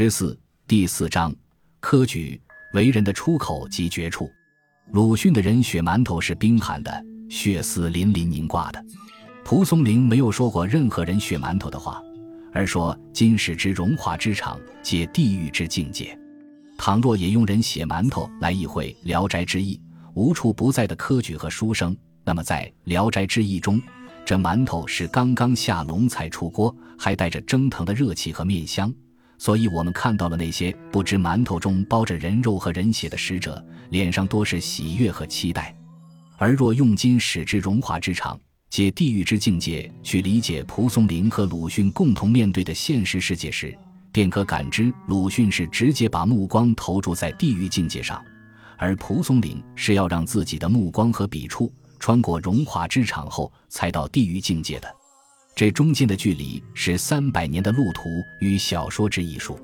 十四第四章，科举为人的出口及绝处。鲁迅的人血馒头是冰寒的，血丝淋淋凝挂的。蒲松龄没有说过任何人血馒头的话，而说今世之荣华之场，皆地狱之境界。倘若也用人血馒头来意会《聊斋志异》，无处不在的科举和书生，那么在《聊斋志异》中，这馒头是刚刚下笼才出锅，还带着蒸腾的热气和面香。所以，我们看到了那些不知馒头中包着人肉和人血的使者，脸上多是喜悦和期待。而若用今使之荣华之场，借地狱之境界去理解蒲松龄和鲁迅共同面对的现实世界时，便可感知鲁迅是直接把目光投注在地狱境界上，而蒲松龄是要让自己的目光和笔触穿过荣华之场后，才到地狱境界的。这中间的距离是三百年的路途与小说之艺术，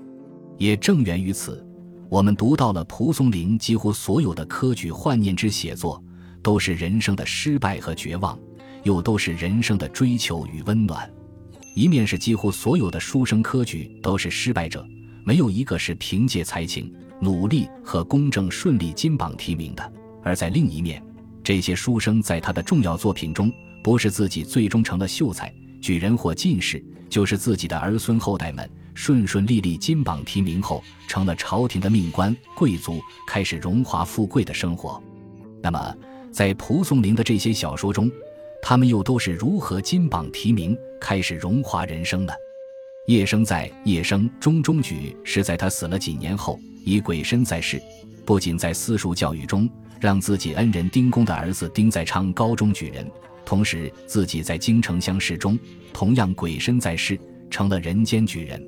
也正源于此，我们读到了蒲松龄几乎所有的科举幻念之写作，都是人生的失败和绝望，又都是人生的追求与温暖。一面是几乎所有的书生科举都是失败者，没有一个是凭借才情、努力和公正顺利金榜题名的；而在另一面，这些书生在他的重要作品中，不是自己最终成了秀才。举人或进士，就是自己的儿孙后代们顺顺利利金榜题名后，成了朝廷的命官贵族，开始荣华富贵的生活。那么，在蒲松龄的这些小说中，他们又都是如何金榜题名，开始荣华人生的？叶生在《叶生中中举》是在他死了几年后，以鬼身在世，不仅在私塾教育中让自己恩人丁公的儿子丁在昌高中举人。同时，自己在京城乡试中同样鬼身在世，成了人间举人。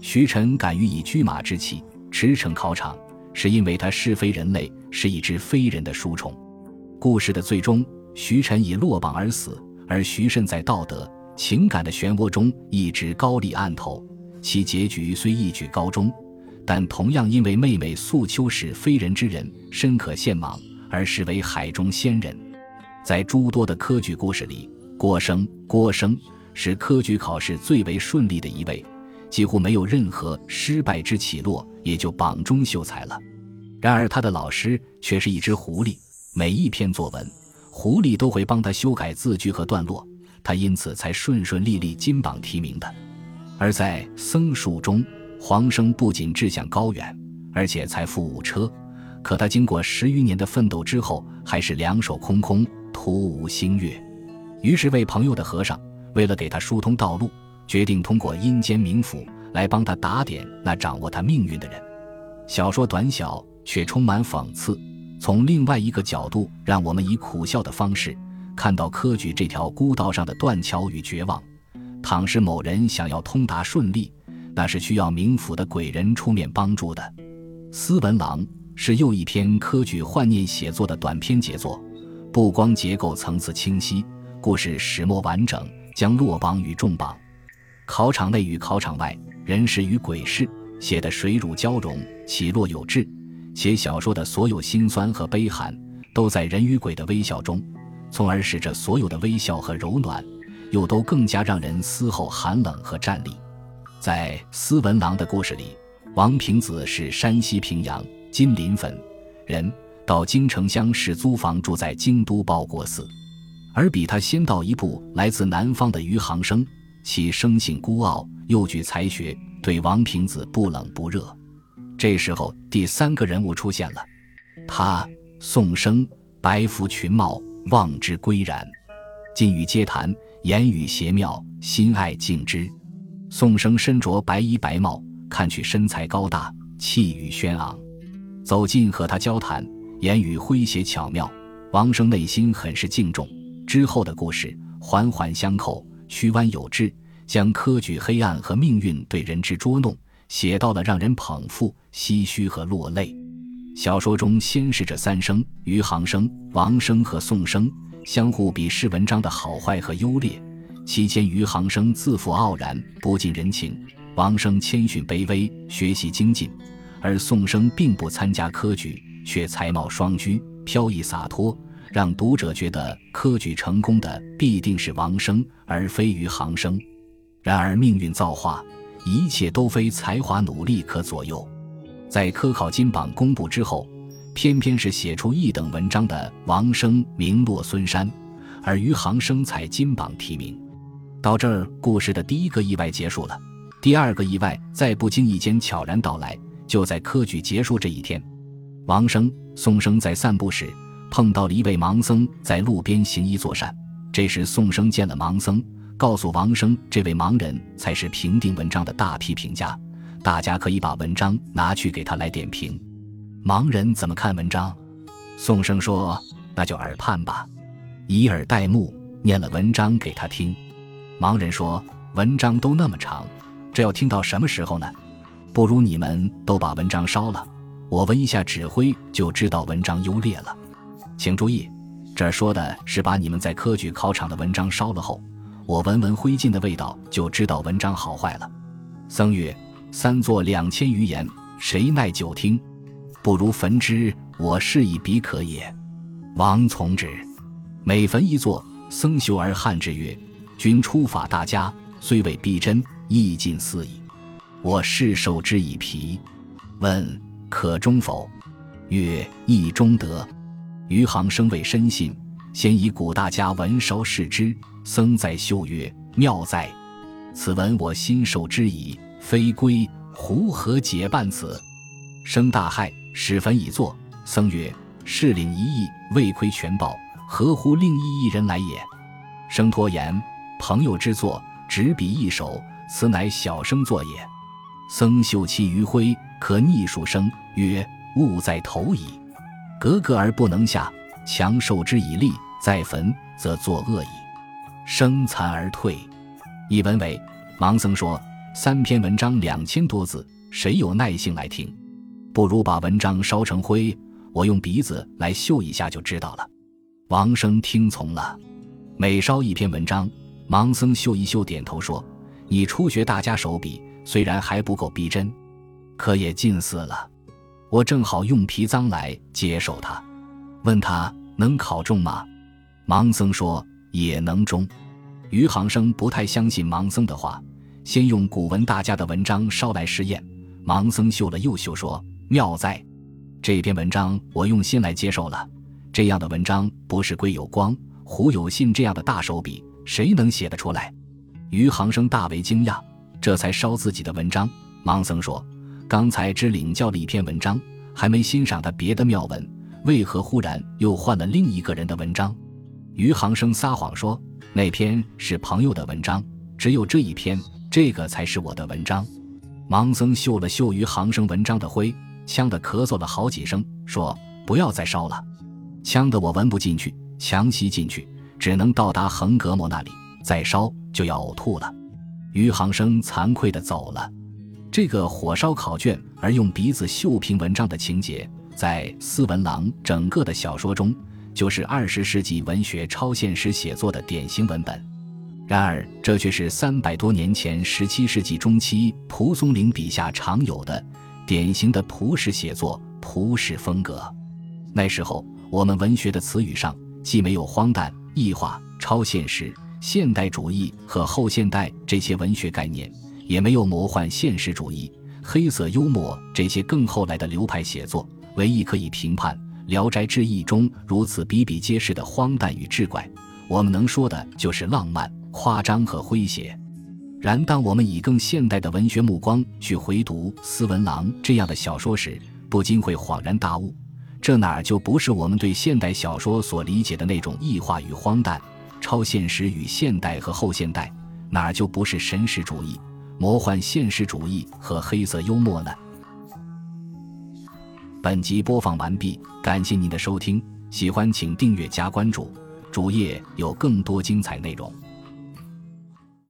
徐晨敢于以车马之气驰骋考场，是因为他是非人类，是一只非人的书虫。故事的最终，徐晨以落榜而死，而徐慎在道德情感的漩涡中一直高立案头。其结局虽一举高中，但同样因为妹妹素秋是非人之人，深可羡望，而视为海中仙人。在诸多的科举故事里，郭生郭生是科举考试最为顺利的一位，几乎没有任何失败之起落，也就榜中秀才了。然而他的老师却是一只狐狸，每一篇作文，狐狸都会帮他修改字句和段落，他因此才顺顺利利金榜题名的。而在僧树中，黄生不仅志向高远，而且财富五车，可他经过十余年的奋斗之后，还是两手空空。徒无星月，于是为朋友的和尚，为了给他疏通道路，决定通过阴间冥府来帮他打点那掌握他命运的人。小说短小却充满讽刺，从另外一个角度，让我们以苦笑的方式看到科举这条孤道上的断桥与绝望。倘是某人想要通达顺利，那是需要冥府的鬼人出面帮助的。《斯文郎》是又一篇科举幻念写作的短篇杰作。不光结构层次清晰，故事始末完整，将落榜与重榜、考场内与考场外、人事与鬼事写得水乳交融，起落有致。且小说的所有辛酸和悲寒，都在人与鬼的微笑中，从而使这所有的微笑和柔暖，又都更加让人嘶吼寒冷和战栗。在斯文郎的故事里，王平子是山西平阳金陵汾人。到京城乡试租房住在京都报国寺，而比他先到一步来自南方的余杭生，其生性孤傲，又具才学，对王平子不冷不热。这时候，第三个人物出现了，他宋生，白服群帽，望之归然，近与皆谈，言语邪妙，心爱敬之。宋生身着白衣白帽，看去身材高大，气宇轩昂，走近和他交谈。言语诙谐巧妙，王生内心很是敬重。之后的故事环环相扣，曲弯有致，将科举黑暗和命运对人之捉弄写到了让人捧腹、唏嘘和落泪。小说中先是这三生：余杭生、王生和宋生，相互比试文章的好坏和优劣。期间，余杭生自负傲然，不近人情；王生谦逊卑微，学习精进；而宋生并不参加科举。却才貌双居，飘逸洒脱，让读者觉得科举成功的必定是王生，而非余杭生。然而命运造化，一切都非才华努力可左右。在科考金榜公布之后，偏偏是写出一等文章的王生名落孙山，而余杭生才金榜题名。到这儿，故事的第一个意外结束了。第二个意外在不经意间悄然到来，就在科举结束这一天，王生、宋生在散步时碰到了一位盲僧，在路边行医作善。这时，宋生见了盲僧，告诉王生，这位盲人才是评定文章的大批评家，大家可以把文章拿去给他来点评。盲人怎么看文章？宋生说：“那就耳畔吧，以耳代目，念了文章给他听。”盲人说：“文章都那么长，这要听到什么时候呢？不如你们都把文章烧了，我闻一下纸灰就知道文章优劣了。请注意。”这儿说的是把你们在科举考场的文章烧了后，我闻闻灰烬的味道，就知道文章好坏了。僧曰：“三作两千余言，谁耐久听？不如焚之，我是以彼可也。”王从之。每焚一座，僧修而汉之曰：“君出法大家，虽未逼真，亦尽似矣。我是受之以皮。问可终否？曰：意中得。”余杭生未深信，先以古大家文烧视之。僧在修曰：“妙哉！此文我心受之矣。非归胡何解半此？”生大骇，始焚以作。僧曰：“士领一意，未窥全报，何乎另一一人来也？”生托言：“朋友之作，执笔一首，此乃小生作也。”僧嗅其余灰，可逆数生，曰：“物在头矣。”格格而不能下，强受之以力，再焚则作恶矣。生残而退。一文为盲僧说：三篇文章两千多字，谁有耐性来听？不如把文章烧成灰，我用鼻子来嗅一下就知道了。王生听从了。每烧一篇文章，盲僧嗅一嗅，点头说：“你初学大家手笔，虽然还不够逼真，可也近似了。”我正好用皮脏来接受他，问他能考中吗？盲僧说也能中。余杭生不太相信盲僧的话，先用古文大家的文章烧来试验。盲僧嗅了又嗅，说妙哉！这篇文章我用心来接受了。这样的文章不是归有光、胡有信这样的大手笔，谁能写得出来？余杭生大为惊讶，这才烧自己的文章。盲僧说。刚才只领教了一篇文章，还没欣赏他别的妙文，为何忽然又换了另一个人的文章？余杭生撒谎说那篇是朋友的文章，只有这一篇，这个才是我的文章。盲僧嗅了嗅余杭生文章的灰，呛得咳嗽了好几声，说：“不要再烧了，呛得我闻不进去，强吸进去，只能到达横膈膜那里，再烧就要呕吐了。”余杭生惭愧地走了。这个火烧考卷而用鼻子嗅评文章的情节，在斯文郎整个的小说中，就是二十世纪文学超现实写作的典型文本。然而，这却是三百多年前十七世纪中期蒲松龄笔下常有的典型的蒲氏写作、蒲氏风格。那时候，我们文学的词语上既没有荒诞、异化、超现实、现代主义和后现代这些文学概念。也没有魔幻现实主义、黑色幽默这些更后来的流派写作，唯一可以评判《聊斋志异》中如此比比皆是的荒诞与志怪，我们能说的就是浪漫、夸张和诙谐。然当我们以更现代的文学目光去回读斯文郎这样的小说时，不禁会恍然大悟：这哪儿就不是我们对现代小说所理解的那种异化与荒诞、超现实与现代和后现代，哪儿就不是神识主义？魔幻现实主义和黑色幽默呢？本集播放完毕，感谢您的收听，喜欢请订阅加关注，主页有更多精彩内容。